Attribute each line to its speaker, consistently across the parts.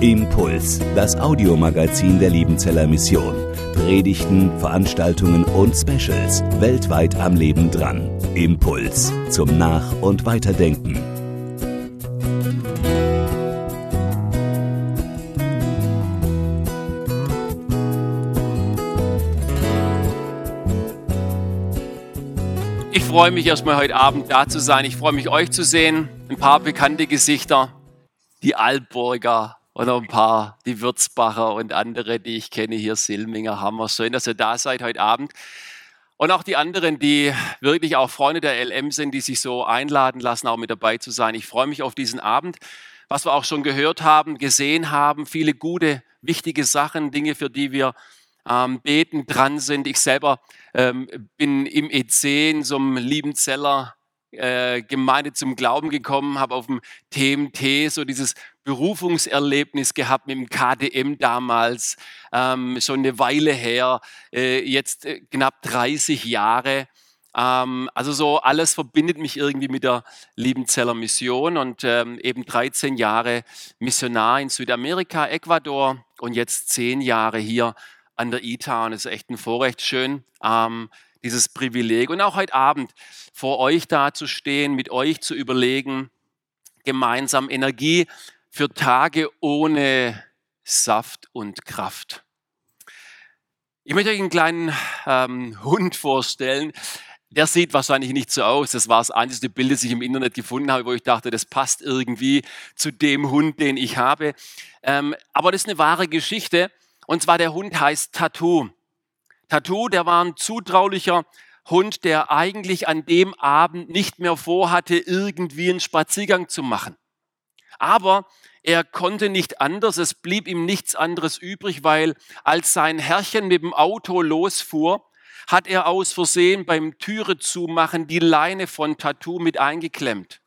Speaker 1: Impuls, das Audiomagazin der Liebenzeller Mission. Predigten, Veranstaltungen und Specials weltweit am Leben dran. Impuls zum Nach- und Weiterdenken.
Speaker 2: Ich freue mich erstmal heute Abend da zu sein. Ich freue mich euch zu sehen. Ein paar bekannte Gesichter, die Altburger oder ein paar, die Würzbacher und andere, die ich kenne hier, Silminger, Hammer. Schön, dass ihr da seid heute Abend. Und auch die anderen, die wirklich auch Freunde der LM sind, die sich so einladen lassen, auch mit dabei zu sein. Ich freue mich auf diesen Abend. Was wir auch schon gehört haben, gesehen haben, viele gute, wichtige Sachen, Dinge, für die wir ähm, beten dran sind. Ich selber ähm, bin im EC in so einem Liebenzeller äh, Gemeinde zum Glauben gekommen, habe auf dem TMT so dieses Berufungserlebnis gehabt mit dem KDM damals, ähm, schon eine Weile her, äh, jetzt äh, knapp 30 Jahre. Ähm, also so alles verbindet mich irgendwie mit der Liebenzeller Mission und ähm, eben 13 Jahre Missionar in Südamerika, Ecuador und jetzt 10 Jahre hier an der ITA und es ist echt ein Vorrecht, schön ähm, dieses Privileg und auch heute Abend vor euch da zu stehen, mit euch zu überlegen, gemeinsam Energie für Tage ohne Saft und Kraft. Ich möchte euch einen kleinen ähm, Hund vorstellen. Der sieht wahrscheinlich nicht so aus. Das war das einzige Bild, das ich im Internet gefunden habe, wo ich dachte, das passt irgendwie zu dem Hund, den ich habe. Ähm, aber das ist eine wahre Geschichte. Und zwar der Hund heißt Tattoo. Tattoo, der war ein zutraulicher Hund, der eigentlich an dem Abend nicht mehr vorhatte, irgendwie einen Spaziergang zu machen. Aber er konnte nicht anders, es blieb ihm nichts anderes übrig, weil als sein Herrchen mit dem Auto losfuhr, hat er aus Versehen beim Türe zumachen die Leine von Tattoo mit eingeklemmt.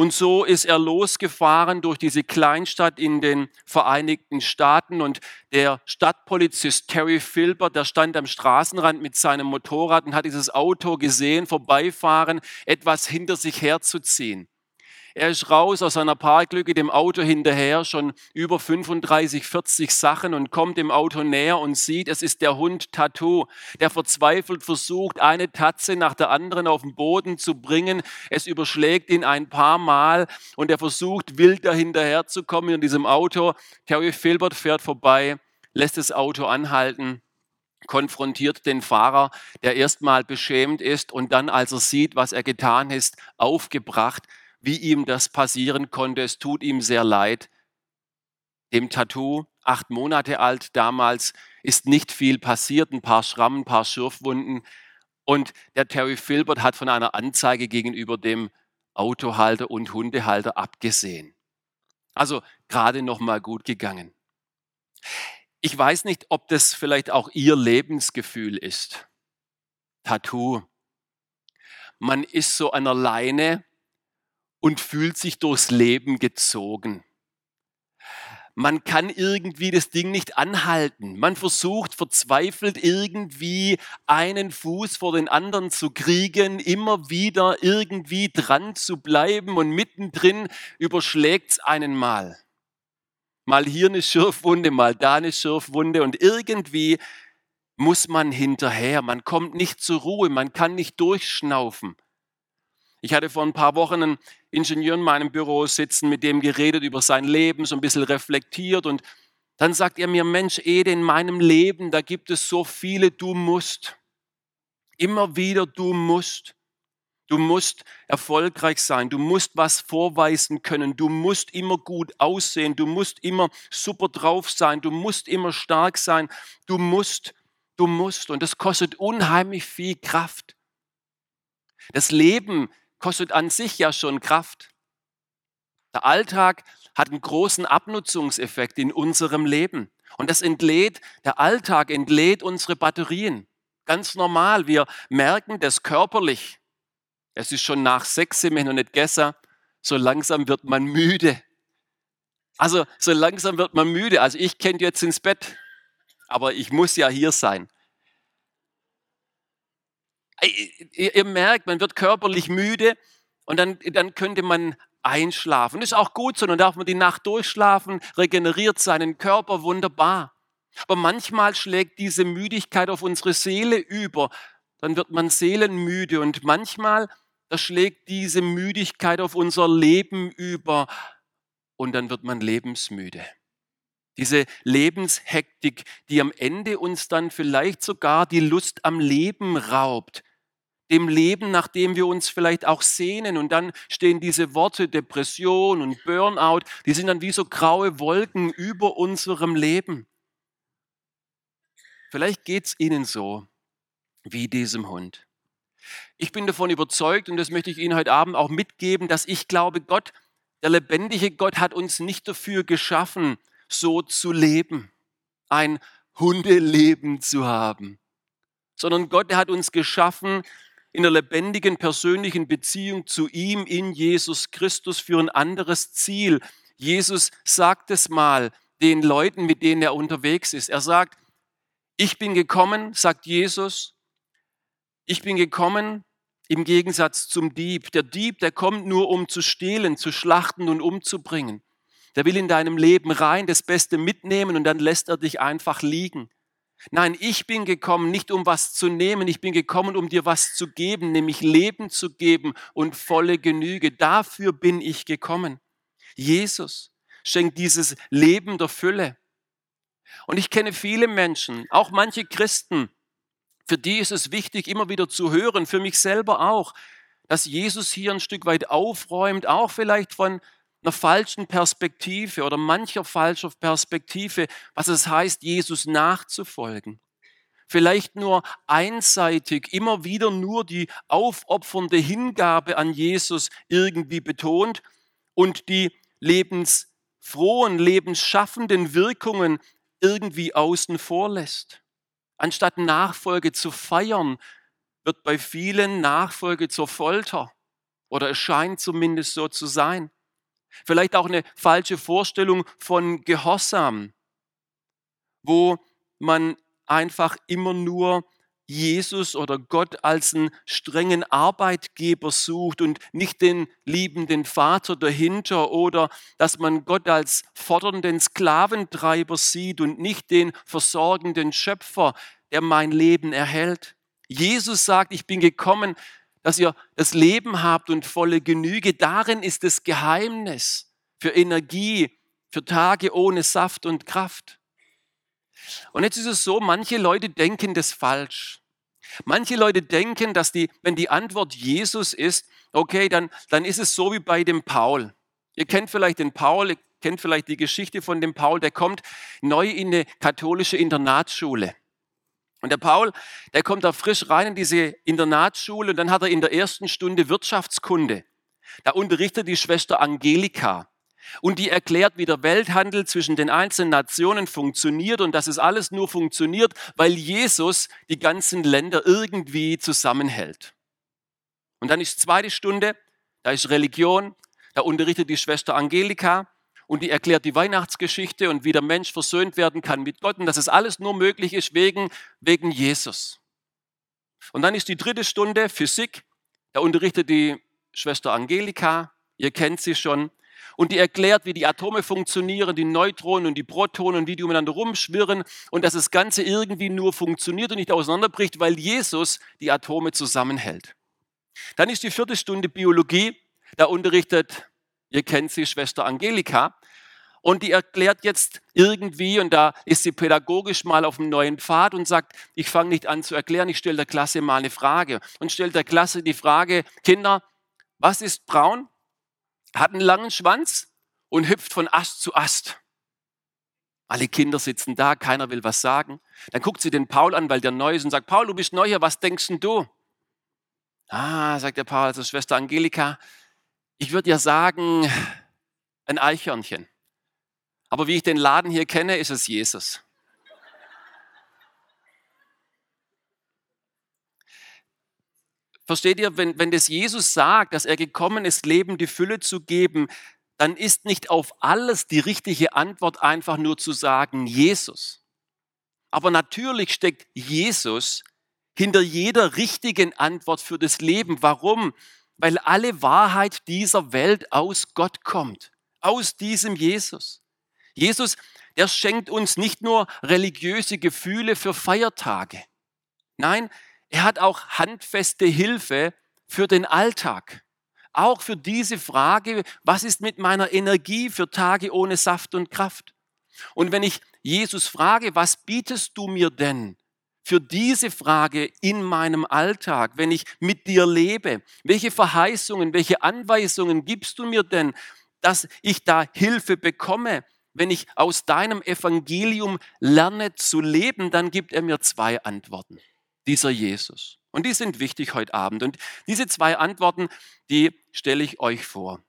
Speaker 2: Und so ist er losgefahren durch diese Kleinstadt in den Vereinigten Staaten und der Stadtpolizist Terry Filbert, der stand am Straßenrand mit seinem Motorrad und hat dieses Auto gesehen, vorbeifahren, etwas hinter sich herzuziehen. Er ist raus aus seiner Parklücke dem Auto hinterher, schon über 35, 40 Sachen und kommt dem Auto näher und sieht, es ist der Hund Tattoo, der verzweifelt versucht, eine Tatze nach der anderen auf den Boden zu bringen. Es überschlägt ihn ein paar Mal und er versucht, wild dahinterher zu kommen in diesem Auto. Terry Filbert fährt vorbei, lässt das Auto anhalten konfrontiert den Fahrer, der erstmal beschämt ist und dann, als er sieht, was er getan ist, aufgebracht wie ihm das passieren konnte. Es tut ihm sehr leid. Dem Tattoo, acht Monate alt damals, ist nicht viel passiert, ein paar Schrammen, ein paar Schürfwunden. Und der Terry Filbert hat von einer Anzeige gegenüber dem Autohalter und Hundehalter abgesehen. Also gerade noch mal gut gegangen. Ich weiß nicht, ob das vielleicht auch Ihr Lebensgefühl ist. Tattoo. Man ist so an der Leine und fühlt sich durchs Leben gezogen. Man kann irgendwie das Ding nicht anhalten. Man versucht verzweifelt irgendwie einen Fuß vor den anderen zu kriegen, immer wieder irgendwie dran zu bleiben und mittendrin überschlägt es einen mal. Mal hier eine Schürfwunde, mal da eine Schürfwunde und irgendwie muss man hinterher. Man kommt nicht zur Ruhe, man kann nicht durchschnaufen. Ich hatte vor ein paar Wochen einen Ingenieur in meinem Büro sitzen, mit dem geredet über sein Leben, so ein bisschen reflektiert und dann sagt er mir, Mensch, Ede, in meinem Leben, da gibt es so viele, du musst. Immer wieder, du musst. Du musst erfolgreich sein, du musst was vorweisen können, du musst immer gut aussehen, du musst immer super drauf sein, du musst immer stark sein, du musst, du musst. Und das kostet unheimlich viel Kraft. Das Leben kostet an sich ja schon Kraft. Der Alltag hat einen großen Abnutzungseffekt in unserem Leben. Und das entlädt, der Alltag entlädt unsere Batterien. Ganz normal. Wir merken das körperlich. Es ist schon nach sechs, wenn noch nicht gestern. So langsam wird man müde. Also so langsam wird man müde. Also ich kenne jetzt ins Bett, aber ich muss ja hier sein. Ihr, ihr merkt, man wird körperlich müde und dann, dann könnte man einschlafen. Das ist auch gut so, dann darf man die Nacht durchschlafen, regeneriert seinen Körper wunderbar. Aber manchmal schlägt diese Müdigkeit auf unsere Seele über, dann wird man seelenmüde und manchmal schlägt diese Müdigkeit auf unser Leben über und dann wird man lebensmüde. Diese Lebenshektik, die am Ende uns dann vielleicht sogar die Lust am Leben raubt, dem Leben, nach dem wir uns vielleicht auch sehnen. Und dann stehen diese Worte Depression und Burnout, die sind dann wie so graue Wolken über unserem Leben. Vielleicht geht es Ihnen so wie diesem Hund. Ich bin davon überzeugt, und das möchte ich Ihnen heute Abend auch mitgeben, dass ich glaube, Gott, der lebendige Gott hat uns nicht dafür geschaffen, so zu leben, ein Hundeleben zu haben, sondern Gott hat uns geschaffen in der lebendigen persönlichen Beziehung zu ihm in Jesus Christus für ein anderes Ziel. Jesus sagt es mal den Leuten, mit denen er unterwegs ist. Er sagt, ich bin gekommen, sagt Jesus, ich bin gekommen im Gegensatz zum Dieb. Der Dieb, der kommt nur, um zu stehlen, zu schlachten und umzubringen. Der will in deinem Leben rein, das Beste mitnehmen und dann lässt er dich einfach liegen. Nein, ich bin gekommen, nicht um was zu nehmen, ich bin gekommen, um dir was zu geben, nämlich Leben zu geben und volle Genüge. Dafür bin ich gekommen. Jesus schenkt dieses Leben der Fülle. Und ich kenne viele Menschen, auch manche Christen, für die ist es wichtig, immer wieder zu hören, für mich selber auch, dass Jesus hier ein Stück weit aufräumt, auch vielleicht von einer falschen Perspektive oder mancher falscher Perspektive, was es heißt, Jesus nachzufolgen. Vielleicht nur einseitig, immer wieder nur die aufopfernde Hingabe an Jesus irgendwie betont und die lebensfrohen, lebensschaffenden Wirkungen irgendwie außen vor lässt. Anstatt Nachfolge zu feiern, wird bei vielen Nachfolge zur Folter oder es scheint zumindest so zu sein. Vielleicht auch eine falsche Vorstellung von Gehorsam, wo man einfach immer nur Jesus oder Gott als einen strengen Arbeitgeber sucht und nicht den liebenden Vater dahinter oder dass man Gott als fordernden Sklaventreiber sieht und nicht den versorgenden Schöpfer, der mein Leben erhält. Jesus sagt, ich bin gekommen, dass ihr das Leben habt und volle Genüge. Darin ist das Geheimnis für Energie, für Tage ohne Saft und Kraft. Und jetzt ist es so, manche Leute denken das falsch. Manche Leute denken, dass die, wenn die Antwort Jesus ist, okay, dann, dann ist es so wie bei dem Paul. Ihr kennt vielleicht den Paul, ihr kennt vielleicht die Geschichte von dem Paul, der kommt neu in eine katholische Internatsschule. Und der Paul, der kommt da frisch rein in diese Internatsschule und dann hat er in der ersten Stunde Wirtschaftskunde. Da unterrichtet die Schwester Angelika und die erklärt, wie der Welthandel zwischen den einzelnen Nationen funktioniert und dass es alles nur funktioniert, weil Jesus die ganzen Länder irgendwie zusammenhält. Und dann ist zweite Stunde, da ist Religion, da unterrichtet die Schwester Angelika und die erklärt die Weihnachtsgeschichte und wie der Mensch versöhnt werden kann mit Gott und dass es alles nur möglich ist wegen, wegen Jesus. Und dann ist die dritte Stunde Physik, da unterrichtet die Schwester Angelika, ihr kennt sie schon, und die erklärt, wie die Atome funktionieren, die Neutronen und die Protonen, wie die umeinander rumschwirren und dass das Ganze irgendwie nur funktioniert und nicht auseinanderbricht, weil Jesus die Atome zusammenhält. Dann ist die vierte Stunde Biologie, da unterrichtet, ihr kennt sie, Schwester Angelika, und die erklärt jetzt irgendwie, und da ist sie pädagogisch mal auf einem neuen Pfad und sagt, ich fange nicht an zu erklären, ich stelle der Klasse mal eine Frage. Und stellt der Klasse die Frage, Kinder, was ist braun, hat einen langen Schwanz und hüpft von Ast zu Ast? Alle Kinder sitzen da, keiner will was sagen. Dann guckt sie den Paul an, weil der neu ist und sagt, Paul, du bist neu hier, was denkst denn du? Ah, sagt der Paul, also Schwester Angelika, ich würde ja sagen, ein Eichhörnchen. Aber wie ich den Laden hier kenne, ist es Jesus. Versteht ihr, wenn, wenn das Jesus sagt, dass er gekommen ist, Leben die Fülle zu geben, dann ist nicht auf alles die richtige Antwort einfach nur zu sagen, Jesus. Aber natürlich steckt Jesus hinter jeder richtigen Antwort für das Leben. Warum? weil alle Wahrheit dieser Welt aus Gott kommt, aus diesem Jesus. Jesus, der schenkt uns nicht nur religiöse Gefühle für Feiertage. Nein, er hat auch handfeste Hilfe für den Alltag. Auch für diese Frage, was ist mit meiner Energie für Tage ohne Saft und Kraft? Und wenn ich Jesus frage, was bietest du mir denn für diese Frage in meinem Alltag, wenn ich mit dir lebe? Welche Verheißungen, welche Anweisungen gibst du mir denn, dass ich da Hilfe bekomme? Wenn ich aus deinem Evangelium lerne zu leben, dann gibt er mir zwei Antworten, dieser Jesus. Und die sind wichtig heute Abend. Und diese zwei Antworten, die stelle ich euch vor.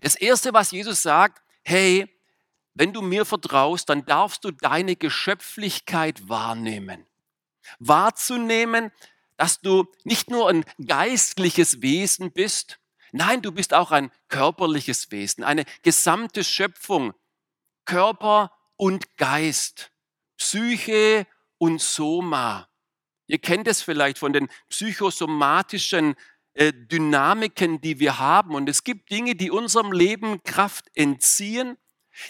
Speaker 2: Das Erste, was Jesus sagt, hey, wenn du mir vertraust, dann darfst du deine Geschöpflichkeit wahrnehmen. Wahrzunehmen, dass du nicht nur ein geistliches Wesen bist, nein, du bist auch ein körperliches Wesen, eine gesamte Schöpfung, Körper und Geist, Psyche und Soma. Ihr kennt es vielleicht von den psychosomatischen äh, Dynamiken, die wir haben. Und es gibt Dinge, die unserem Leben Kraft entziehen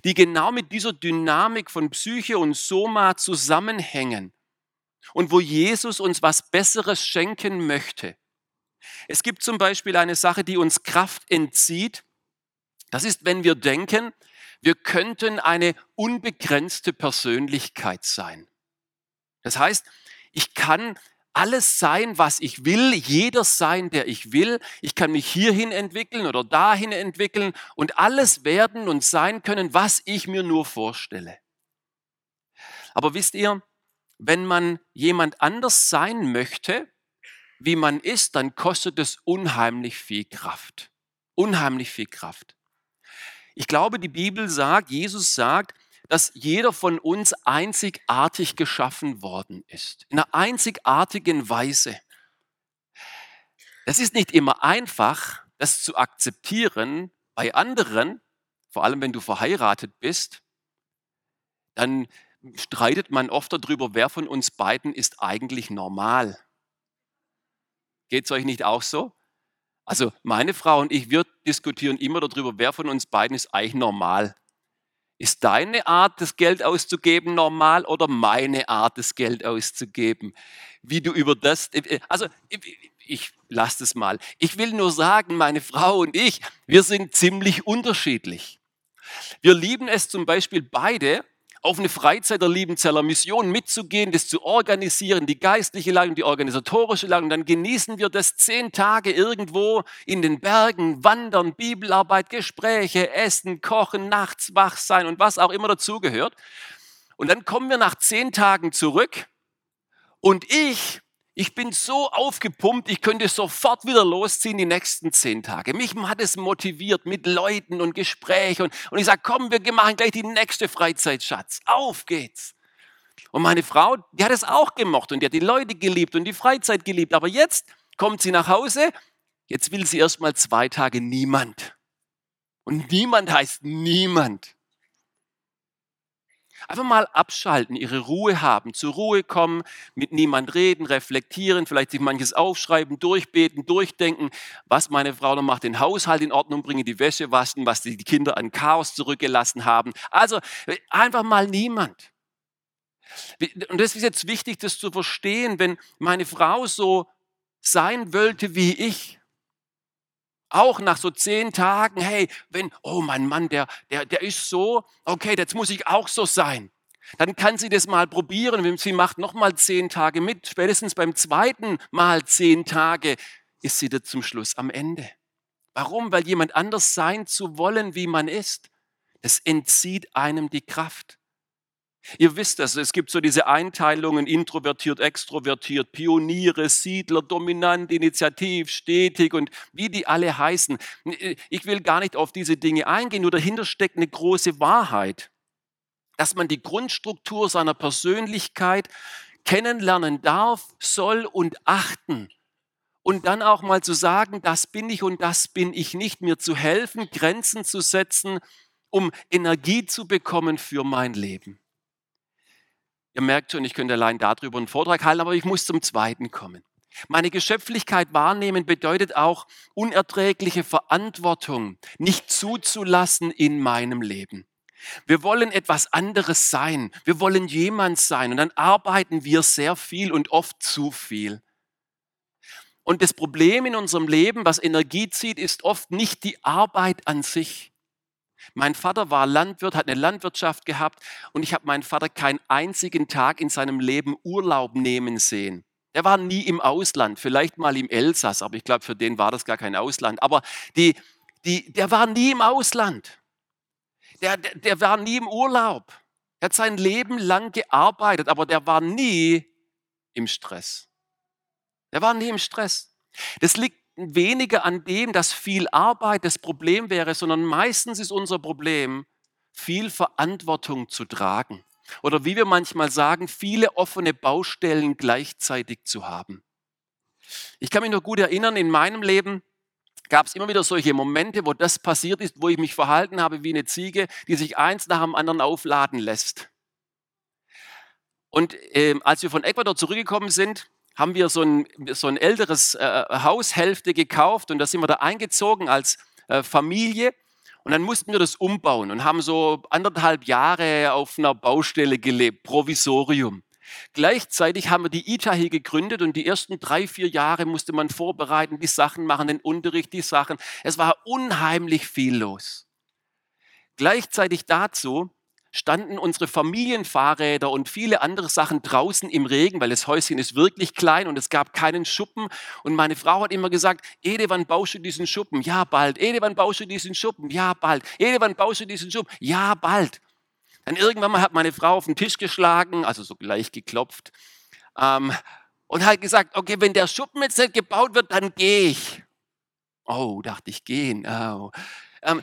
Speaker 2: die genau mit dieser Dynamik von Psyche und Soma zusammenhängen und wo Jesus uns was Besseres schenken möchte. Es gibt zum Beispiel eine Sache, die uns Kraft entzieht. Das ist, wenn wir denken, wir könnten eine unbegrenzte Persönlichkeit sein. Das heißt, ich kann alles sein, was ich will, jeder sein, der ich will. Ich kann mich hierhin entwickeln oder dahin entwickeln und alles werden und sein können, was ich mir nur vorstelle. Aber wisst ihr, wenn man jemand anders sein möchte, wie man ist, dann kostet es unheimlich viel Kraft. Unheimlich viel Kraft. Ich glaube, die Bibel sagt, Jesus sagt, dass jeder von uns einzigartig geschaffen worden ist. In einer einzigartigen Weise. Es ist nicht immer einfach, das zu akzeptieren bei anderen, vor allem wenn du verheiratet bist, dann streitet man oft darüber, wer von uns beiden ist eigentlich normal. Geht es euch nicht auch so? Also meine Frau und ich, wir diskutieren immer darüber, wer von uns beiden ist eigentlich normal. Ist deine Art, das Geld auszugeben, normal oder meine Art, das Geld auszugeben? Wie du über das, äh, also ich lasse das mal. Ich will nur sagen, meine Frau und ich, wir sind ziemlich unterschiedlich. Wir lieben es zum Beispiel beide, auf eine Freizeit der Liebenzeller Mission mitzugehen, das zu organisieren, die geistliche und die organisatorische. Und dann genießen wir das zehn Tage irgendwo in den Bergen, wandern, Bibelarbeit, Gespräche, Essen, Kochen, nachts wach sein und was auch immer dazugehört. Und dann kommen wir nach zehn Tagen zurück und ich ich bin so aufgepumpt, ich könnte sofort wieder losziehen die nächsten zehn Tage. Mich hat es motiviert mit Leuten und Gesprächen. Und, und ich sage, komm, wir machen gleich die nächste Freizeit, Schatz. Auf geht's. Und meine Frau, die hat es auch gemocht und die hat die Leute geliebt und die Freizeit geliebt. Aber jetzt kommt sie nach Hause, jetzt will sie erst mal zwei Tage niemand. Und niemand heißt niemand. Einfach mal abschalten, ihre Ruhe haben, zur Ruhe kommen, mit niemand reden, reflektieren, vielleicht sich manches aufschreiben, durchbeten, durchdenken, was meine Frau noch macht, den Haushalt in Ordnung bringen, die Wäsche waschen, was die Kinder an Chaos zurückgelassen haben. Also einfach mal niemand. Und das ist jetzt wichtig, das zu verstehen, wenn meine Frau so sein wollte wie ich, auch nach so zehn Tagen, hey, wenn, oh mein Mann, der, der, der ist so, okay, jetzt muss ich auch so sein. Dann kann sie das mal probieren. Sie macht noch mal zehn Tage mit. Spätestens beim zweiten Mal zehn Tage ist sie da zum Schluss am Ende. Warum? Weil jemand anders sein zu wollen, wie man ist, das entzieht einem die Kraft. Ihr wisst das, es gibt so diese Einteilungen, introvertiert, extrovertiert, Pioniere, Siedler, dominant, initiativ, stetig und wie die alle heißen. Ich will gar nicht auf diese Dinge eingehen, nur dahinter steckt eine große Wahrheit, dass man die Grundstruktur seiner Persönlichkeit kennenlernen darf, soll und achten. Und dann auch mal zu sagen, das bin ich und das bin ich nicht, mir zu helfen, Grenzen zu setzen, um Energie zu bekommen für mein Leben. Ihr merkt schon, ich könnte allein darüber einen Vortrag halten, aber ich muss zum zweiten kommen. Meine Geschöpflichkeit wahrnehmen bedeutet auch unerträgliche Verantwortung nicht zuzulassen in meinem Leben. Wir wollen etwas anderes sein. Wir wollen jemand sein. Und dann arbeiten wir sehr viel und oft zu viel. Und das Problem in unserem Leben, was Energie zieht, ist oft nicht die Arbeit an sich. Mein Vater war Landwirt, hat eine Landwirtschaft gehabt und ich habe meinen Vater keinen einzigen Tag in seinem Leben Urlaub nehmen sehen. Er war nie im Ausland, vielleicht mal im Elsass, aber ich glaube, für den war das gar kein Ausland. Aber die, die, der war nie im Ausland. Der, der, der war nie im Urlaub. Er hat sein Leben lang gearbeitet, aber der war nie im Stress. Der war nie im Stress. Das liegt weniger an dem, dass viel Arbeit das Problem wäre, sondern meistens ist unser Problem, viel Verantwortung zu tragen. Oder wie wir manchmal sagen, viele offene Baustellen gleichzeitig zu haben. Ich kann mich noch gut erinnern, in meinem Leben gab es immer wieder solche Momente, wo das passiert ist, wo ich mich verhalten habe wie eine Ziege, die sich eins nach dem anderen aufladen lässt. Und äh, als wir von Ecuador zurückgekommen sind, haben wir so ein, so ein älteres äh, Haushälfte gekauft und da sind wir da eingezogen als äh, Familie. Und dann mussten wir das umbauen und haben so anderthalb Jahre auf einer Baustelle gelebt, Provisorium. Gleichzeitig haben wir die ITA hier gegründet und die ersten drei, vier Jahre musste man vorbereiten, die Sachen machen, den Unterricht, die Sachen. Es war unheimlich viel los. Gleichzeitig dazu standen unsere Familienfahrräder und viele andere Sachen draußen im Regen, weil das Häuschen ist wirklich klein und es gab keinen Schuppen. Und meine Frau hat immer gesagt, Ede, wann baust du diesen Schuppen? Ja, bald. Ede, wann baust du diesen Schuppen? Ja, bald. Ede, wann baust du diesen Schuppen? Ja, bald. Dann irgendwann mal hat meine Frau auf den Tisch geschlagen, also so gleich geklopft, ähm, und hat gesagt, okay, wenn der Schuppen jetzt nicht gebaut wird, dann gehe ich. Oh, dachte ich, gehen. Oh. Ähm,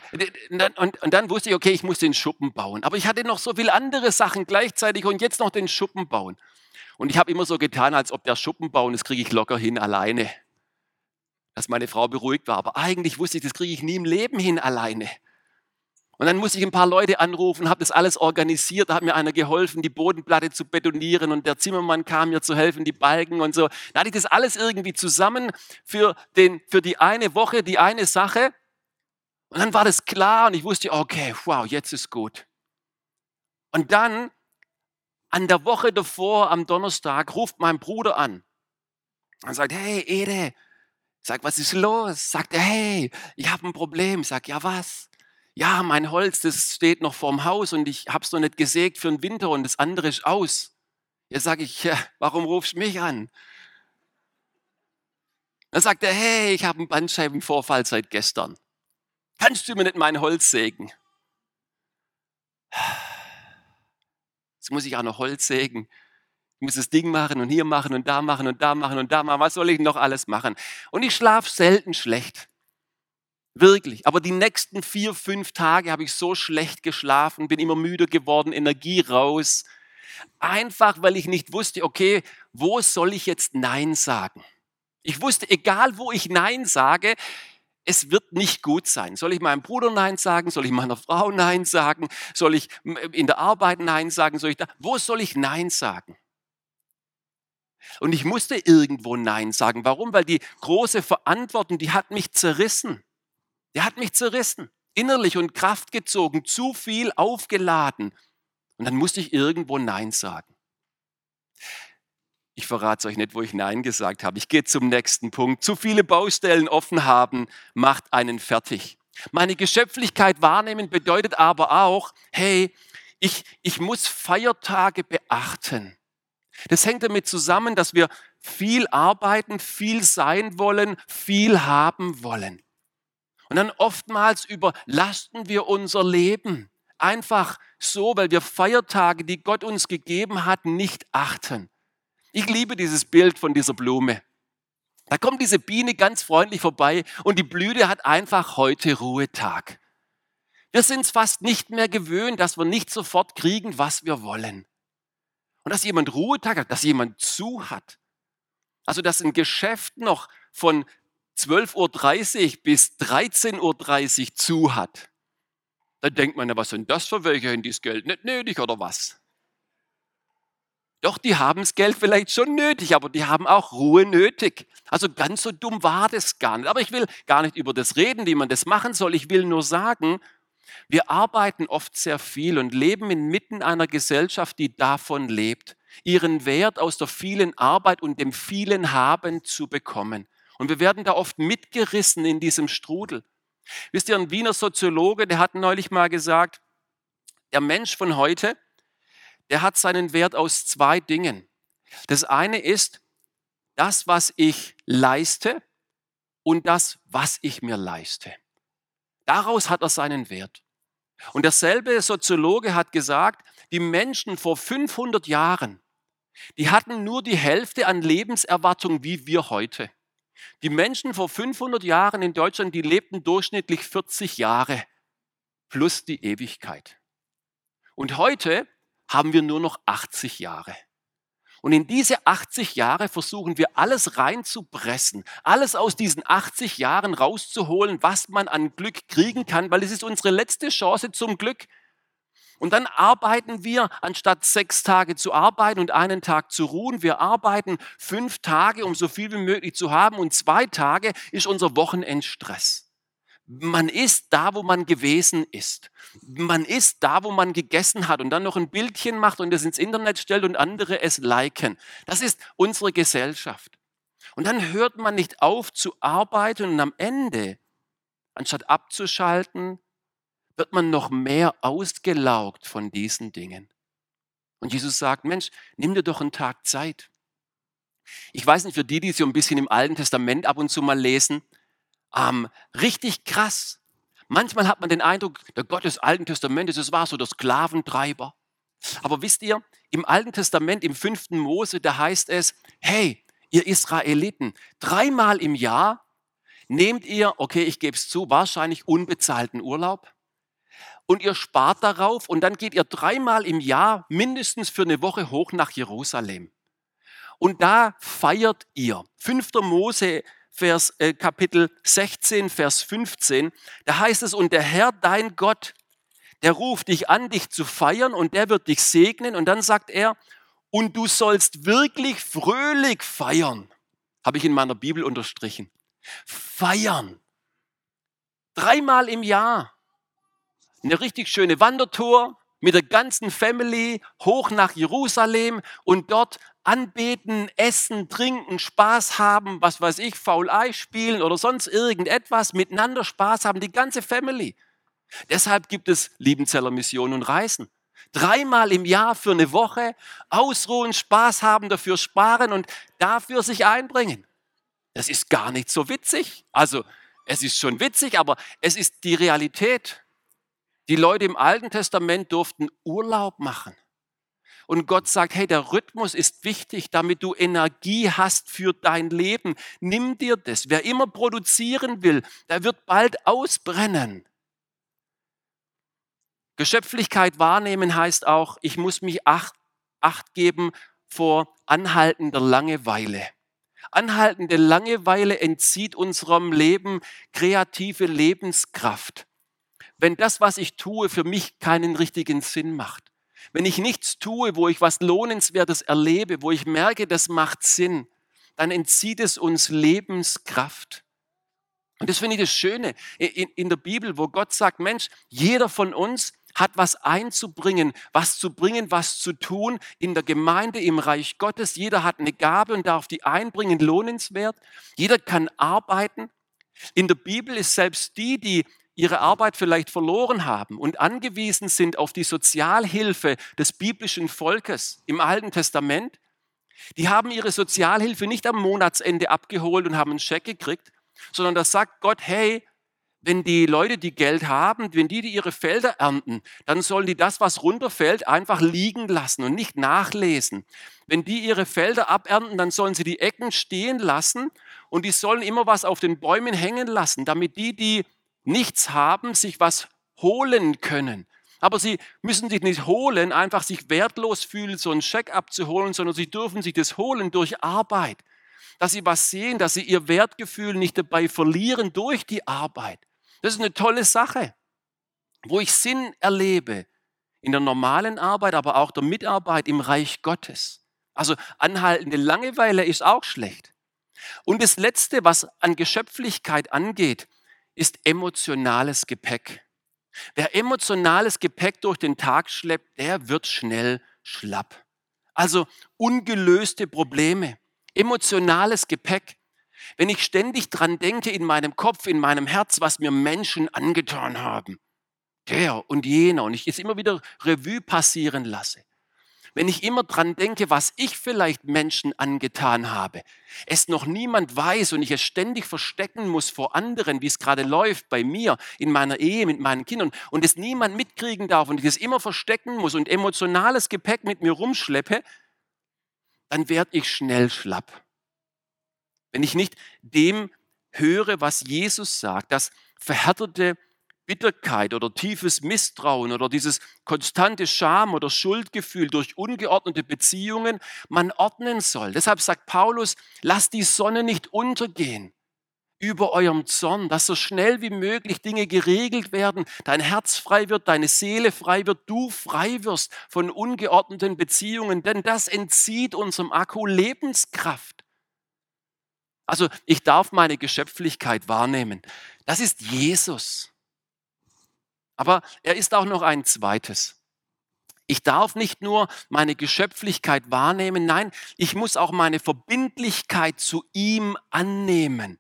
Speaker 2: und, und, dann wusste ich, okay, ich muss den Schuppen bauen. Aber ich hatte noch so viele andere Sachen gleichzeitig und jetzt noch den Schuppen bauen. Und ich habe immer so getan, als ob der Schuppen bauen, das kriege ich locker hin alleine. Dass meine Frau beruhigt war. Aber eigentlich wusste ich, das kriege ich nie im Leben hin alleine. Und dann musste ich ein paar Leute anrufen, habe das alles organisiert. Da hat mir einer geholfen, die Bodenplatte zu betonieren und der Zimmermann kam mir zu helfen, die Balken und so. Da hatte ich das alles irgendwie zusammen für, den, für die eine Woche, die eine Sache. Und dann war das klar und ich wusste, okay, wow, jetzt ist gut. Und dann, an der Woche davor, am Donnerstag, ruft mein Bruder an und sagt, hey, Ede, sag, was ist los? Sagt er, hey, ich habe ein Problem. Sag, ja, was? Ja, mein Holz, das steht noch vorm Haus und ich habe es noch nicht gesägt für den Winter und das andere ist aus. Jetzt sage ich, ja, warum rufst du mich an? Dann sagt er, hey, ich habe einen Bandscheibenvorfall seit gestern. Kannst du mir nicht mein Holz sägen? Jetzt muss ich auch noch Holz sägen. Ich muss das Ding machen und hier machen und da machen und da machen und da machen. Was soll ich noch alles machen? Und ich schlafe selten schlecht. Wirklich. Aber die nächsten vier, fünf Tage habe ich so schlecht geschlafen, bin immer müde geworden, Energie raus. Einfach, weil ich nicht wusste, okay, wo soll ich jetzt Nein sagen? Ich wusste, egal wo ich Nein sage, es wird nicht gut sein. Soll ich meinem Bruder Nein sagen? Soll ich meiner Frau Nein sagen? Soll ich in der Arbeit Nein sagen? Soll ich da? Wo soll ich Nein sagen? Und ich musste irgendwo Nein sagen. Warum? Weil die große Verantwortung, die hat mich zerrissen. Die hat mich zerrissen. Innerlich und Kraft gezogen, zu viel aufgeladen. Und dann musste ich irgendwo Nein sagen. Ich verrate euch nicht, wo ich Nein gesagt habe. Ich gehe zum nächsten Punkt. Zu viele Baustellen offen haben macht einen fertig. Meine Geschöpflichkeit wahrnehmen bedeutet aber auch, hey, ich, ich muss Feiertage beachten. Das hängt damit zusammen, dass wir viel arbeiten, viel sein wollen, viel haben wollen. Und dann oftmals überlasten wir unser Leben einfach so, weil wir Feiertage, die Gott uns gegeben hat, nicht achten. Ich liebe dieses Bild von dieser Blume. Da kommt diese Biene ganz freundlich vorbei und die Blüte hat einfach heute Ruhetag. Wir sind es fast nicht mehr gewöhnt, dass wir nicht sofort kriegen, was wir wollen. Und dass jemand Ruhetag hat, dass jemand zu hat. Also dass ein Geschäft noch von 12.30 Uhr bis 13.30 Uhr zu hat. Da denkt man, was sind das für welche, die das Geld nicht nötig oder was? Doch, die haben das Geld vielleicht schon nötig, aber die haben auch Ruhe nötig. Also ganz so dumm war das gar nicht. Aber ich will gar nicht über das reden, wie man das machen soll. Ich will nur sagen, wir arbeiten oft sehr viel und leben inmitten einer Gesellschaft, die davon lebt, ihren Wert aus der vielen Arbeit und dem vielen Haben zu bekommen. Und wir werden da oft mitgerissen in diesem Strudel. Wisst ihr, ein Wiener Soziologe, der hat neulich mal gesagt, der Mensch von heute, der hat seinen Wert aus zwei Dingen. Das eine ist das, was ich leiste und das, was ich mir leiste. Daraus hat er seinen Wert. Und derselbe Soziologe hat gesagt, die Menschen vor 500 Jahren, die hatten nur die Hälfte an Lebenserwartung wie wir heute. Die Menschen vor 500 Jahren in Deutschland, die lebten durchschnittlich 40 Jahre plus die Ewigkeit. Und heute haben wir nur noch 80 Jahre. Und in diese 80 Jahre versuchen wir alles reinzupressen, alles aus diesen 80 Jahren rauszuholen, was man an Glück kriegen kann, weil es ist unsere letzte Chance zum Glück. Und dann arbeiten wir, anstatt sechs Tage zu arbeiten und einen Tag zu ruhen, wir arbeiten fünf Tage, um so viel wie möglich zu haben und zwei Tage ist unser Wochenendstress. Man ist da, wo man gewesen ist. Man ist da, wo man gegessen hat und dann noch ein Bildchen macht und es ins Internet stellt und andere es liken. Das ist unsere Gesellschaft. Und dann hört man nicht auf zu arbeiten und am Ende, anstatt abzuschalten, wird man noch mehr ausgelaugt von diesen Dingen. Und Jesus sagt, Mensch, nimm dir doch einen Tag Zeit. Ich weiß nicht, für die, die so ein bisschen im Alten Testament ab und zu mal lesen, ähm, richtig krass. Manchmal hat man den Eindruck, der Gott des Alten Testamentes, das war so der Sklaventreiber. Aber wisst ihr, im Alten Testament, im fünften Mose, da heißt es, hey, ihr Israeliten, dreimal im Jahr nehmt ihr, okay, ich gebe es zu, wahrscheinlich unbezahlten Urlaub und ihr spart darauf und dann geht ihr dreimal im Jahr mindestens für eine Woche hoch nach Jerusalem. Und da feiert ihr. 5. Mose Vers, äh, Kapitel 16, Vers 15, da heißt es, und der Herr, dein Gott, der ruft dich an, dich zu feiern und der wird dich segnen. Und dann sagt er, und du sollst wirklich fröhlich feiern. Habe ich in meiner Bibel unterstrichen. Feiern. Dreimal im Jahr. Eine richtig schöne Wandertour mit der ganzen Family hoch nach Jerusalem und dort anbeten, essen, trinken, Spaß haben, was weiß ich, Faulei spielen oder sonst irgendetwas, miteinander Spaß haben, die ganze Family. Deshalb gibt es Liebenzeller Missionen und Reisen. Dreimal im Jahr für eine Woche ausruhen, Spaß haben, dafür sparen und dafür sich einbringen. Das ist gar nicht so witzig. Also es ist schon witzig, aber es ist die Realität. Die Leute im Alten Testament durften Urlaub machen. Und Gott sagt, hey, der Rhythmus ist wichtig, damit du Energie hast für dein Leben. Nimm dir das. Wer immer produzieren will, der wird bald ausbrennen. Geschöpflichkeit wahrnehmen heißt auch, ich muss mich acht, acht geben vor anhaltender Langeweile. Anhaltende Langeweile entzieht unserem Leben kreative Lebenskraft. Wenn das, was ich tue, für mich keinen richtigen Sinn macht. Wenn ich nichts tue, wo ich was Lohnenswertes erlebe, wo ich merke, das macht Sinn, dann entzieht es uns Lebenskraft. Und das finde ich das Schöne in, in der Bibel, wo Gott sagt, Mensch, jeder von uns hat was einzubringen, was zu bringen, was zu tun in der Gemeinde, im Reich Gottes. Jeder hat eine Gabe und darf die einbringen, lohnenswert. Jeder kann arbeiten. In der Bibel ist selbst die, die ihre Arbeit vielleicht verloren haben und angewiesen sind auf die Sozialhilfe des biblischen Volkes im Alten Testament, die haben ihre Sozialhilfe nicht am Monatsende abgeholt und haben einen Scheck gekriegt, sondern da sagt Gott, hey, wenn die Leute, die Geld haben, wenn die, die ihre Felder ernten, dann sollen die das, was runterfällt, einfach liegen lassen und nicht nachlesen. Wenn die ihre Felder abernten, dann sollen sie die Ecken stehen lassen und die sollen immer was auf den Bäumen hängen lassen, damit die, die nichts haben, sich was holen können. Aber sie müssen sich nicht holen, einfach sich wertlos fühlen, so einen Scheck abzuholen, sondern sie dürfen sich das holen durch Arbeit. Dass sie was sehen, dass sie ihr Wertgefühl nicht dabei verlieren durch die Arbeit. Das ist eine tolle Sache, wo ich Sinn erlebe in der normalen Arbeit, aber auch der Mitarbeit im Reich Gottes. Also anhaltende Langeweile ist auch schlecht. Und das Letzte, was an Geschöpflichkeit angeht, ist emotionales Gepäck. Wer emotionales Gepäck durch den Tag schleppt, der wird schnell schlapp. Also ungelöste Probleme, emotionales Gepäck. Wenn ich ständig dran denke in meinem Kopf, in meinem Herz, was mir Menschen angetan haben, der und jener, und ich es immer wieder Revue passieren lasse, wenn ich immer dran denke, was ich vielleicht Menschen angetan habe, es noch niemand weiß und ich es ständig verstecken muss vor anderen, wie es gerade läuft bei mir, in meiner Ehe, mit meinen Kindern und es niemand mitkriegen darf und ich es immer verstecken muss und emotionales Gepäck mit mir rumschleppe, dann werde ich schnell schlapp. Wenn ich nicht dem höre, was Jesus sagt, das verhärtete Bitterkeit oder tiefes Misstrauen oder dieses konstante Scham oder Schuldgefühl durch ungeordnete Beziehungen man ordnen soll. Deshalb sagt Paulus, lasst die Sonne nicht untergehen über eurem Zorn, dass so schnell wie möglich Dinge geregelt werden, dein Herz frei wird, deine Seele frei wird, du frei wirst von ungeordneten Beziehungen, denn das entzieht unserem Akku Lebenskraft. Also ich darf meine Geschöpflichkeit wahrnehmen. Das ist Jesus. Aber er ist auch noch ein zweites. Ich darf nicht nur meine Geschöpflichkeit wahrnehmen, nein, ich muss auch meine Verbindlichkeit zu ihm annehmen.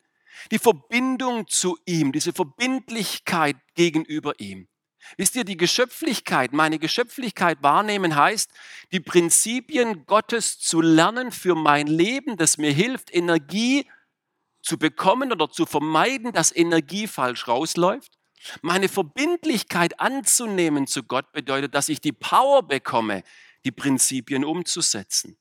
Speaker 2: Die Verbindung zu ihm, diese Verbindlichkeit gegenüber ihm. Wisst ihr, die Geschöpflichkeit, meine Geschöpflichkeit wahrnehmen heißt, die Prinzipien Gottes zu lernen für mein Leben, das mir hilft, Energie zu bekommen oder zu vermeiden, dass Energie falsch rausläuft meine Verbindlichkeit anzunehmen zu Gott bedeutet, dass ich die Power bekomme, die Prinzipien umzusetzen.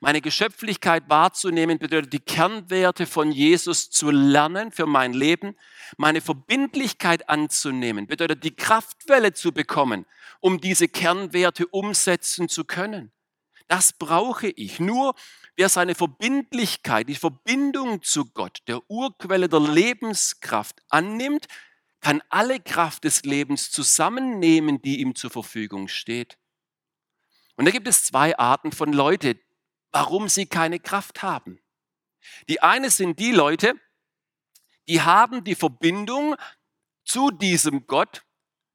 Speaker 2: Meine Geschöpflichkeit wahrzunehmen bedeutet, die Kernwerte von Jesus zu lernen für mein Leben. Meine Verbindlichkeit anzunehmen bedeutet, die Kraftwelle zu bekommen, um diese Kernwerte umsetzen zu können. Das brauche ich. Nur wer seine Verbindlichkeit, die Verbindung zu Gott, der Urquelle der Lebenskraft annimmt, kann alle Kraft des Lebens zusammennehmen, die ihm zur Verfügung steht. Und da gibt es zwei Arten von Leute, warum sie keine Kraft haben. Die eine sind die Leute, die haben die Verbindung zu diesem Gott,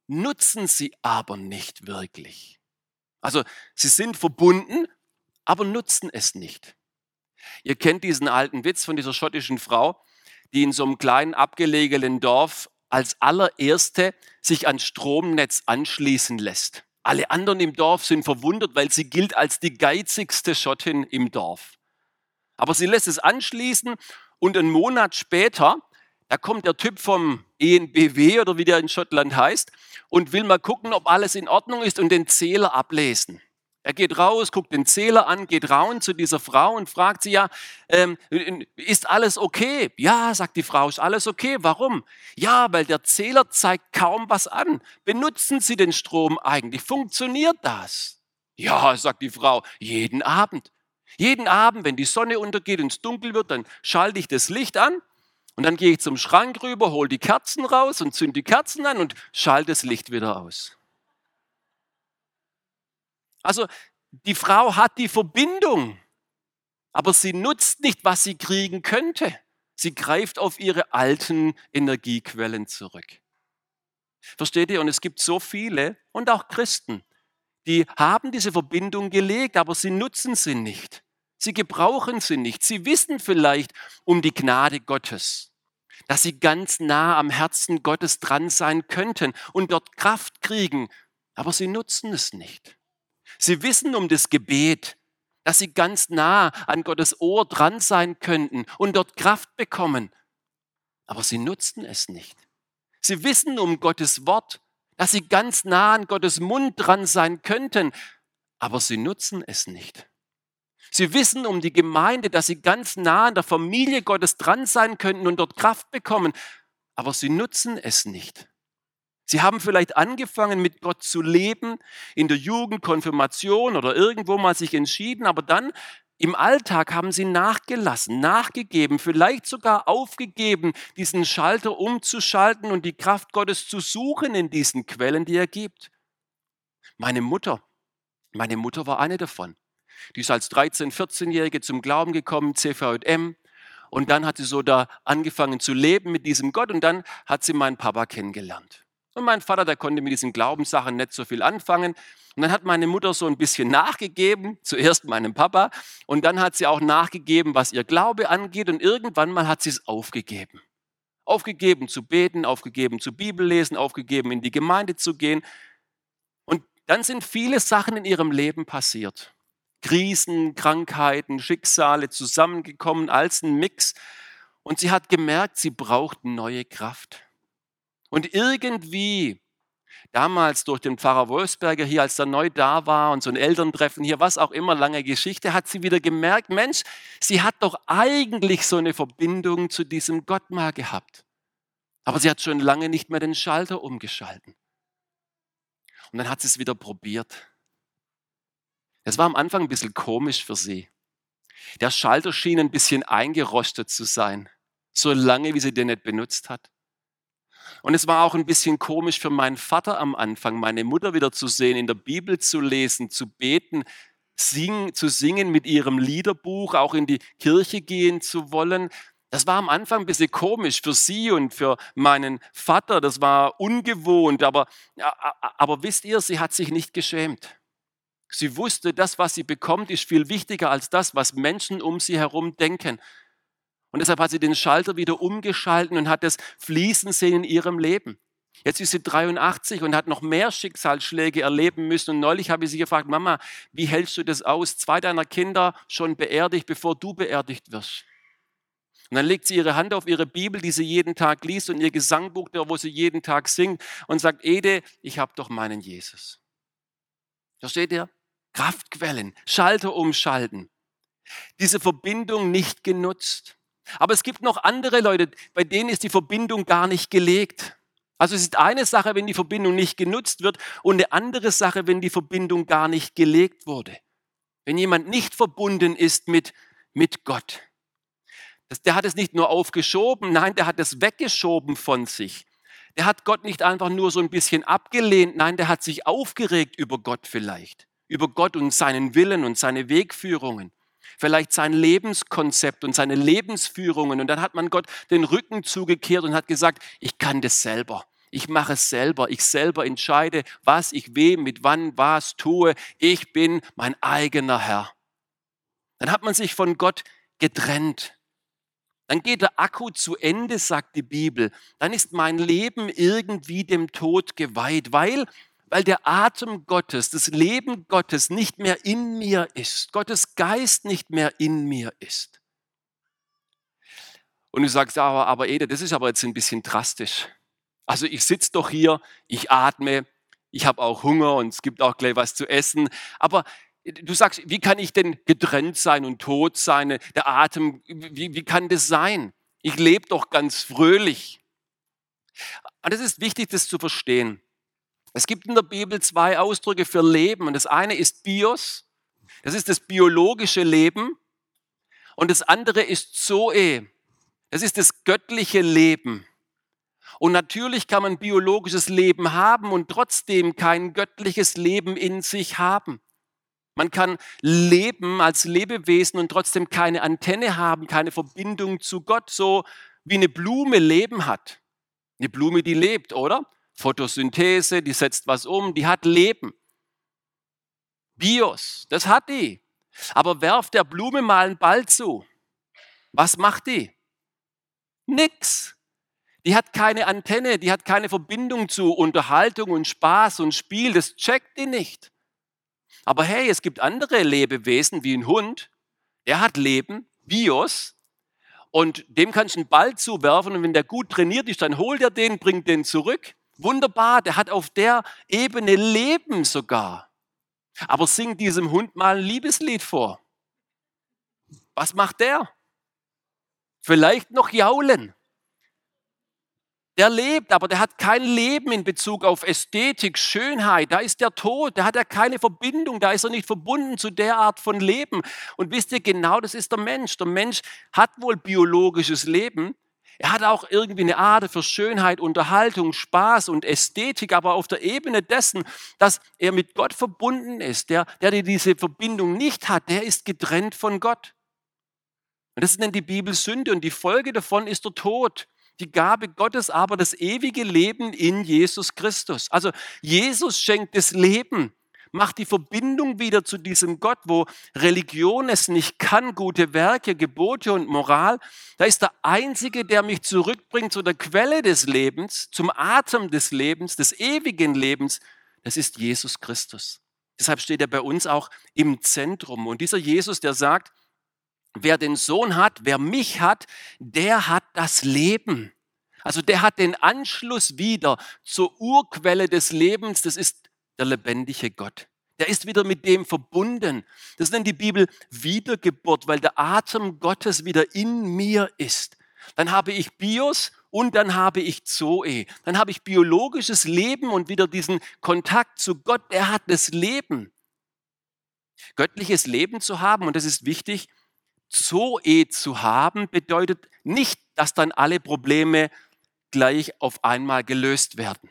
Speaker 2: nutzen sie aber nicht wirklich. Also sie sind verbunden, aber nutzen es nicht. Ihr kennt diesen alten Witz von dieser schottischen Frau, die in so einem kleinen abgelegenen Dorf als allererste sich ans Stromnetz anschließen lässt. Alle anderen im Dorf sind verwundert, weil sie gilt als die geizigste Schottin im Dorf. Aber sie lässt es anschließen und einen Monat später, da kommt der Typ vom ENBW oder wie der in Schottland heißt und will mal gucken, ob alles in Ordnung ist und den Zähler ablesen. Er geht raus, guckt den Zähler an, geht raun zu dieser Frau und fragt sie ja, ähm, ist alles okay? Ja, sagt die Frau, ist alles okay. Warum? Ja, weil der Zähler zeigt kaum was an. Benutzen Sie den Strom eigentlich? Funktioniert das? Ja, sagt die Frau, jeden Abend. Jeden Abend, wenn die Sonne untergeht und es dunkel wird, dann schalte ich das Licht an und dann gehe ich zum Schrank rüber, hole die Kerzen raus und zünde die Kerzen an und schalte das Licht wieder aus. Also die Frau hat die Verbindung, aber sie nutzt nicht, was sie kriegen könnte. Sie greift auf ihre alten Energiequellen zurück. Versteht ihr? Und es gibt so viele und auch Christen, die haben diese Verbindung gelegt, aber sie nutzen sie nicht. Sie gebrauchen sie nicht. Sie wissen vielleicht um die Gnade Gottes, dass sie ganz nah am Herzen Gottes dran sein könnten und dort Kraft kriegen, aber sie nutzen es nicht. Sie wissen um das Gebet, dass sie ganz nah an Gottes Ohr dran sein könnten und dort Kraft bekommen. Aber sie nutzen es nicht. Sie wissen um Gottes Wort, dass sie ganz nah an Gottes Mund dran sein könnten, aber sie nutzen es nicht. Sie wissen um die Gemeinde, dass sie ganz nah an der Familie Gottes dran sein könnten und dort Kraft bekommen, aber sie nutzen es nicht. Sie haben vielleicht angefangen, mit Gott zu leben, in der Jugend, Konfirmation oder irgendwo mal sich entschieden, aber dann im Alltag haben sie nachgelassen, nachgegeben, vielleicht sogar aufgegeben, diesen Schalter umzuschalten und die Kraft Gottes zu suchen in diesen Quellen, die er gibt. Meine Mutter, meine Mutter war eine davon. Die ist als 13-, 14-Jährige zum Glauben gekommen, CVM. Und dann hat sie so da angefangen zu leben mit diesem Gott und dann hat sie meinen Papa kennengelernt. Und mein Vater, der konnte mit diesen Glaubenssachen nicht so viel anfangen. Und dann hat meine Mutter so ein bisschen nachgegeben, zuerst meinem Papa, und dann hat sie auch nachgegeben, was ihr Glaube angeht, und irgendwann mal hat sie es aufgegeben. Aufgegeben zu beten, aufgegeben zu Bibel lesen, aufgegeben in die Gemeinde zu gehen. Und dann sind viele Sachen in ihrem Leben passiert. Krisen, Krankheiten, Schicksale zusammengekommen als ein Mix. Und sie hat gemerkt, sie braucht neue Kraft. Und irgendwie, damals durch den Pfarrer Wolfsberger hier, als er neu da war und so ein Elterntreffen hier, was auch immer, lange Geschichte, hat sie wieder gemerkt, Mensch, sie hat doch eigentlich so eine Verbindung zu diesem Gott mal gehabt. Aber sie hat schon lange nicht mehr den Schalter umgeschalten. Und dann hat sie es wieder probiert. Es war am Anfang ein bisschen komisch für sie. Der Schalter schien ein bisschen eingerostet zu sein, so lange wie sie den nicht benutzt hat. Und es war auch ein bisschen komisch für meinen Vater am Anfang, meine Mutter wieder zu sehen, in der Bibel zu lesen, zu beten, sing, zu singen mit ihrem Liederbuch, auch in die Kirche gehen zu wollen. Das war am Anfang ein bisschen komisch für sie und für meinen Vater. Das war ungewohnt, aber, aber wisst ihr, sie hat sich nicht geschämt. Sie wusste, das, was sie bekommt, ist viel wichtiger als das, was Menschen um sie herum denken. Und deshalb hat sie den Schalter wieder umgeschalten und hat das fließen sehen in ihrem Leben. Jetzt ist sie 83 und hat noch mehr Schicksalsschläge erleben müssen. Und neulich habe ich sie gefragt, Mama, wie hältst du das aus? Zwei deiner Kinder schon beerdigt, bevor du beerdigt wirst. Und dann legt sie ihre Hand auf ihre Bibel, die sie jeden Tag liest und ihr Gesangbuch, wo sie jeden Tag singt und sagt, Ede, ich habe doch meinen Jesus. Versteht ihr? Kraftquellen, Schalter umschalten. Diese Verbindung nicht genutzt. Aber es gibt noch andere Leute, bei denen ist die Verbindung gar nicht gelegt. Also es ist eine Sache, wenn die Verbindung nicht genutzt wird und eine andere Sache, wenn die Verbindung gar nicht gelegt wurde. Wenn jemand nicht verbunden ist mit, mit Gott. Das, der hat es nicht nur aufgeschoben, nein, der hat es weggeschoben von sich. Der hat Gott nicht einfach nur so ein bisschen abgelehnt, nein, der hat sich aufgeregt über Gott vielleicht, über Gott und seinen Willen und seine Wegführungen vielleicht sein Lebenskonzept und seine Lebensführungen. Und dann hat man Gott den Rücken zugekehrt und hat gesagt, ich kann das selber. Ich mache es selber. Ich selber entscheide, was ich wem, mit wann, was tue. Ich bin mein eigener Herr. Dann hat man sich von Gott getrennt. Dann geht der Akku zu Ende, sagt die Bibel. Dann ist mein Leben irgendwie dem Tod geweiht, weil weil der Atem Gottes, das Leben Gottes nicht mehr in mir ist, Gottes Geist nicht mehr in mir ist. Und du sagst, aber, aber Ede, das ist aber jetzt ein bisschen drastisch. Also ich sitze doch hier, ich atme, ich habe auch Hunger und es gibt auch gleich was zu essen. Aber du sagst, wie kann ich denn getrennt sein und tot sein? Der Atem, wie, wie kann das sein? Ich lebe doch ganz fröhlich. Und es ist wichtig, das zu verstehen. Es gibt in der Bibel zwei Ausdrücke für Leben und das eine ist Bios, das ist das biologische Leben und das andere ist Zoe, das ist das göttliche Leben. Und natürlich kann man biologisches Leben haben und trotzdem kein göttliches Leben in sich haben. Man kann leben als Lebewesen und trotzdem keine Antenne haben, keine Verbindung zu Gott, so wie eine Blume Leben hat. Eine Blume, die lebt, oder? Photosynthese, die setzt was um, die hat Leben. Bios, das hat die. Aber werft der Blume mal einen Ball zu. Was macht die? Nix. Die hat keine Antenne, die hat keine Verbindung zu Unterhaltung und Spaß und Spiel, das checkt die nicht. Aber hey, es gibt andere Lebewesen wie ein Hund, der hat Leben, Bios, und dem kannst du einen Ball zuwerfen und wenn der gut trainiert ist, dann holt er den, bringt den zurück. Wunderbar, der hat auf der Ebene Leben sogar. Aber sing diesem Hund mal ein Liebeslied vor. Was macht der? Vielleicht noch jaulen. Der lebt, aber der hat kein Leben in Bezug auf Ästhetik, Schönheit. Da ist der tot, da hat er keine Verbindung, da ist er nicht verbunden zu der Art von Leben. Und wisst ihr, genau das ist der Mensch. Der Mensch hat wohl biologisches Leben, Er hat auch irgendwie eine Ader für Schönheit, Unterhaltung, Spaß und Ästhetik, aber auf der Ebene dessen, dass er mit Gott verbunden ist, der, der diese Verbindung nicht hat, der ist getrennt von Gott. Und das nennt die Bibel Sünde und die Folge davon ist der Tod. Die Gabe Gottes aber das ewige Leben in Jesus Christus. Also Jesus schenkt das Leben macht die Verbindung wieder zu diesem Gott, wo Religion es nicht kann, gute Werke, Gebote und Moral. Da ist der Einzige, der mich zurückbringt zu der Quelle des Lebens, zum Atem des Lebens, des ewigen Lebens. Das ist Jesus Christus. Deshalb steht er bei uns auch im Zentrum. Und dieser Jesus, der sagt, wer den Sohn hat, wer mich hat, der hat das Leben. Also der hat den Anschluss wieder zur Urquelle des Lebens. Das ist der lebendige Gott. Der ist wieder mit dem verbunden. Das nennt die Bibel Wiedergeburt, weil der Atem Gottes wieder in mir ist. Dann habe ich Bios und dann habe ich Zoe. Dann habe ich biologisches Leben und wieder diesen Kontakt zu Gott. Er hat das Leben. Göttliches Leben zu haben, und das ist wichtig, Zoe zu haben, bedeutet nicht, dass dann alle Probleme gleich auf einmal gelöst werden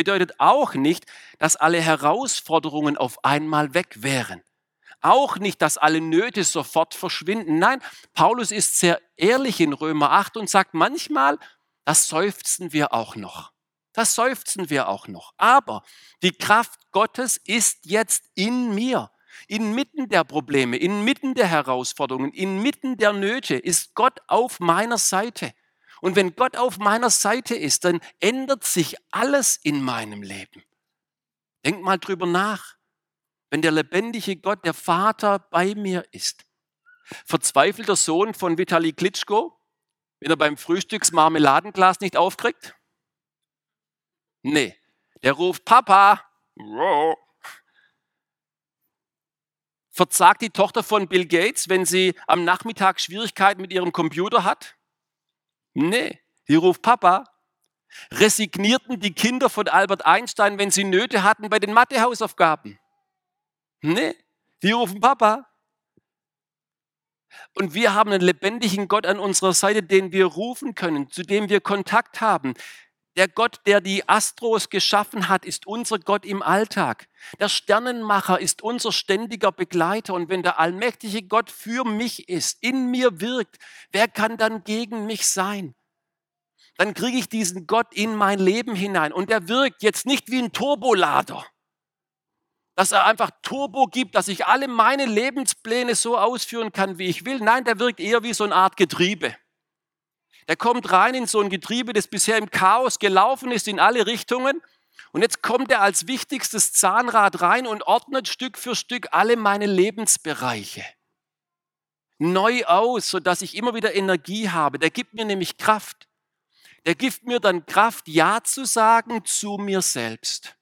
Speaker 2: bedeutet auch nicht, dass alle Herausforderungen auf einmal weg wären. Auch nicht, dass alle Nöte sofort verschwinden. Nein, Paulus ist sehr ehrlich in Römer 8 und sagt manchmal, das seufzen wir auch noch. Das seufzen wir auch noch. Aber die Kraft Gottes ist jetzt in mir. Inmitten der Probleme, inmitten der Herausforderungen, inmitten der Nöte ist Gott auf meiner Seite. Und wenn Gott auf meiner Seite ist, dann ändert sich alles in meinem Leben. Denk mal drüber nach. Wenn der lebendige Gott, der Vater bei mir ist. Verzweifelter Sohn von Vitali Klitschko, wenn er beim Frühstücksmarmeladenglas nicht aufkriegt? Nee, der ruft Papa. Verzagt die Tochter von Bill Gates, wenn sie am Nachmittag Schwierigkeiten mit ihrem Computer hat? Nee, hier ruft Papa. Resignierten die Kinder von Albert Einstein, wenn sie Nöte hatten bei den Mathehausaufgaben? Nee, die rufen Papa. Und wir haben einen lebendigen Gott an unserer Seite, den wir rufen können, zu dem wir Kontakt haben. Der Gott, der die Astros geschaffen hat, ist unser Gott im Alltag. Der Sternenmacher ist unser ständiger Begleiter. Und wenn der allmächtige Gott für mich ist, in mir wirkt, wer kann dann gegen mich sein? Dann kriege ich diesen Gott in mein Leben hinein. Und er wirkt jetzt nicht wie ein Turbolader, dass er einfach Turbo gibt, dass ich alle meine Lebenspläne so ausführen kann, wie ich will. Nein, der wirkt eher wie so eine Art Getriebe. Der kommt rein in so ein Getriebe, das bisher im Chaos gelaufen ist in alle Richtungen. Und jetzt kommt er als wichtigstes Zahnrad rein und ordnet Stück für Stück alle meine Lebensbereiche neu aus, sodass ich immer wieder Energie habe. Der gibt mir nämlich Kraft. Der gibt mir dann Kraft, Ja zu sagen zu mir selbst.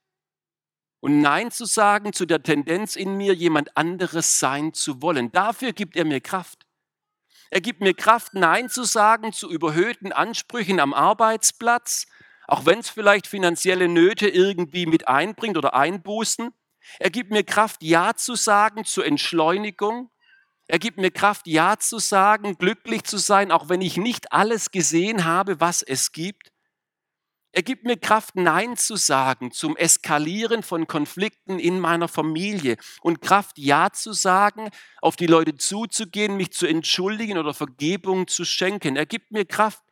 Speaker 2: Und Nein zu sagen zu der Tendenz in mir, jemand anderes sein zu wollen. Dafür gibt er mir Kraft. Er gibt mir Kraft, Nein zu sagen zu überhöhten Ansprüchen am Arbeitsplatz, auch wenn es vielleicht finanzielle Nöte irgendwie mit einbringt oder einbußen. Er gibt mir Kraft, Ja zu sagen zur Entschleunigung. Er gibt mir Kraft, Ja zu sagen, glücklich zu sein, auch wenn ich nicht alles gesehen habe, was es gibt. Er gibt mir Kraft, Nein zu sagen zum Eskalieren von Konflikten in meiner Familie und Kraft, Ja zu sagen, auf die Leute zuzugehen, mich zu entschuldigen oder Vergebung zu schenken. Er gibt mir Kraft,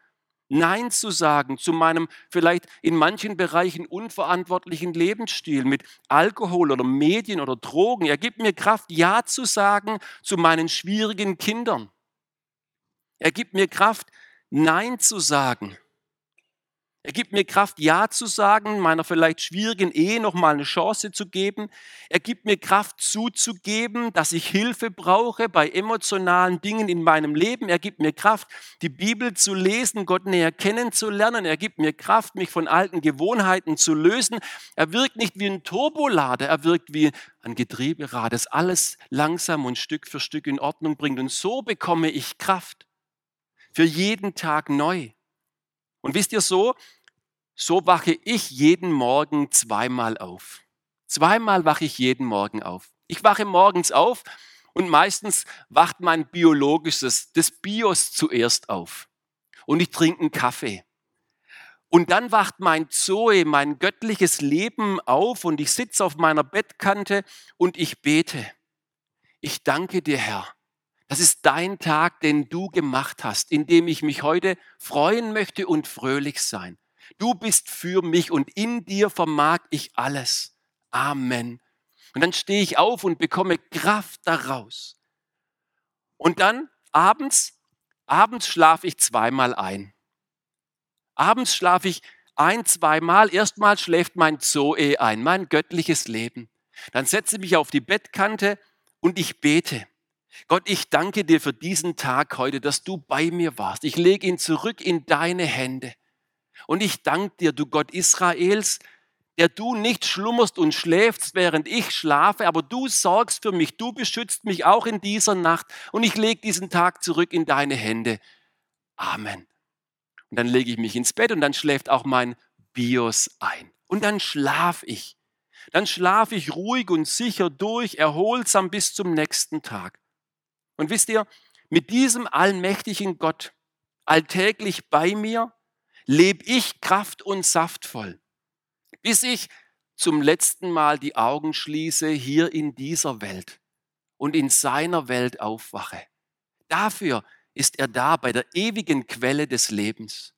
Speaker 2: Nein zu sagen zu meinem vielleicht in manchen Bereichen unverantwortlichen Lebensstil mit Alkohol oder Medien oder Drogen. Er gibt mir Kraft, Ja zu sagen zu meinen schwierigen Kindern. Er gibt mir Kraft, Nein zu sagen er gibt mir Kraft, Ja zu sagen, meiner vielleicht schwierigen Ehe nochmal eine Chance zu geben. Er gibt mir Kraft zuzugeben, dass ich Hilfe brauche bei emotionalen Dingen in meinem Leben. Er gibt mir Kraft, die Bibel zu lesen, Gott näher kennenzulernen. Er gibt mir Kraft, mich von alten Gewohnheiten zu lösen. Er wirkt nicht wie ein Turbolader, er wirkt wie ein Getrieberad, das alles langsam und Stück für Stück in Ordnung bringt. Und so bekomme ich Kraft für jeden Tag neu. Und wisst ihr so, so wache ich jeden Morgen zweimal auf. Zweimal wache ich jeden Morgen auf. Ich wache morgens auf und meistens wacht mein biologisches, das Bios zuerst auf. und ich trinke einen Kaffee. Und dann wacht mein Zoe, mein göttliches Leben auf und ich sitze auf meiner Bettkante und ich bete. Ich danke dir, Herr. Das ist dein Tag, den du gemacht hast, in dem ich mich heute freuen möchte und fröhlich sein. Du bist für mich und in dir vermag ich alles. Amen. Und dann stehe ich auf und bekomme Kraft daraus. Und dann abends, abends schlafe ich zweimal ein. Abends schlafe ich ein, zweimal. Erstmal schläft mein Zoe ein, mein göttliches Leben. Dann setze ich mich auf die Bettkante und ich bete. Gott, ich danke dir für diesen Tag heute, dass du bei mir warst. Ich lege ihn zurück in deine Hände. Und ich danke dir, du Gott Israels, der du nicht schlummerst und schläfst, während ich schlafe, aber du sorgst für mich, du beschützt mich auch in dieser Nacht und ich lege diesen Tag zurück in deine Hände. Amen. Und dann lege ich mich ins Bett und dann schläft auch mein Bios ein. Und dann schlaf ich. Dann schlafe ich ruhig und sicher durch, erholsam bis zum nächsten Tag. Und wisst ihr, mit diesem allmächtigen Gott alltäglich bei mir, lebe ich kraft- und saftvoll, bis ich zum letzten Mal die Augen schließe hier in dieser Welt und in seiner Welt aufwache. Dafür ist er da bei der ewigen Quelle des Lebens.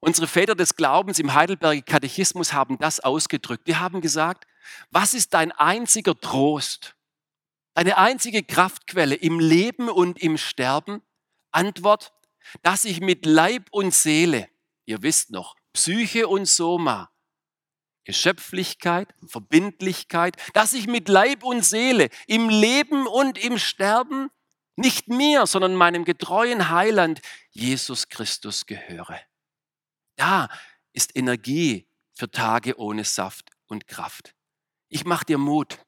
Speaker 2: Unsere Väter des Glaubens im Heidelberger Katechismus haben das ausgedrückt. Die haben gesagt, was ist dein einziger Trost, deine einzige Kraftquelle im Leben und im Sterben? Antwort, dass ich mit Leib und Seele, ihr wisst noch, Psyche und Soma, Geschöpflichkeit, Verbindlichkeit, dass ich mit Leib und Seele im Leben und im Sterben nicht mir, sondern meinem getreuen Heiland Jesus Christus gehöre. Da ist Energie für Tage ohne Saft und Kraft. Ich mach dir Mut.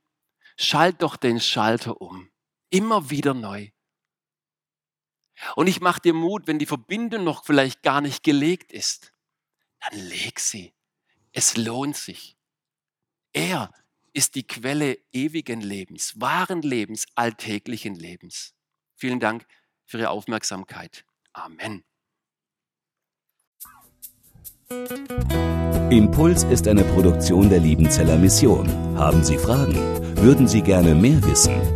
Speaker 2: Schalt doch den Schalter um. Immer wieder neu. Und ich mach dir Mut, wenn die Verbindung noch vielleicht gar nicht gelegt ist, dann leg sie. Es lohnt sich. Er ist die Quelle ewigen Lebens, wahren Lebens, alltäglichen Lebens. Vielen Dank für Ihre Aufmerksamkeit. Amen.
Speaker 1: Impuls ist eine Produktion der Liebenzeller Mission. Haben Sie Fragen? Würden Sie gerne mehr wissen?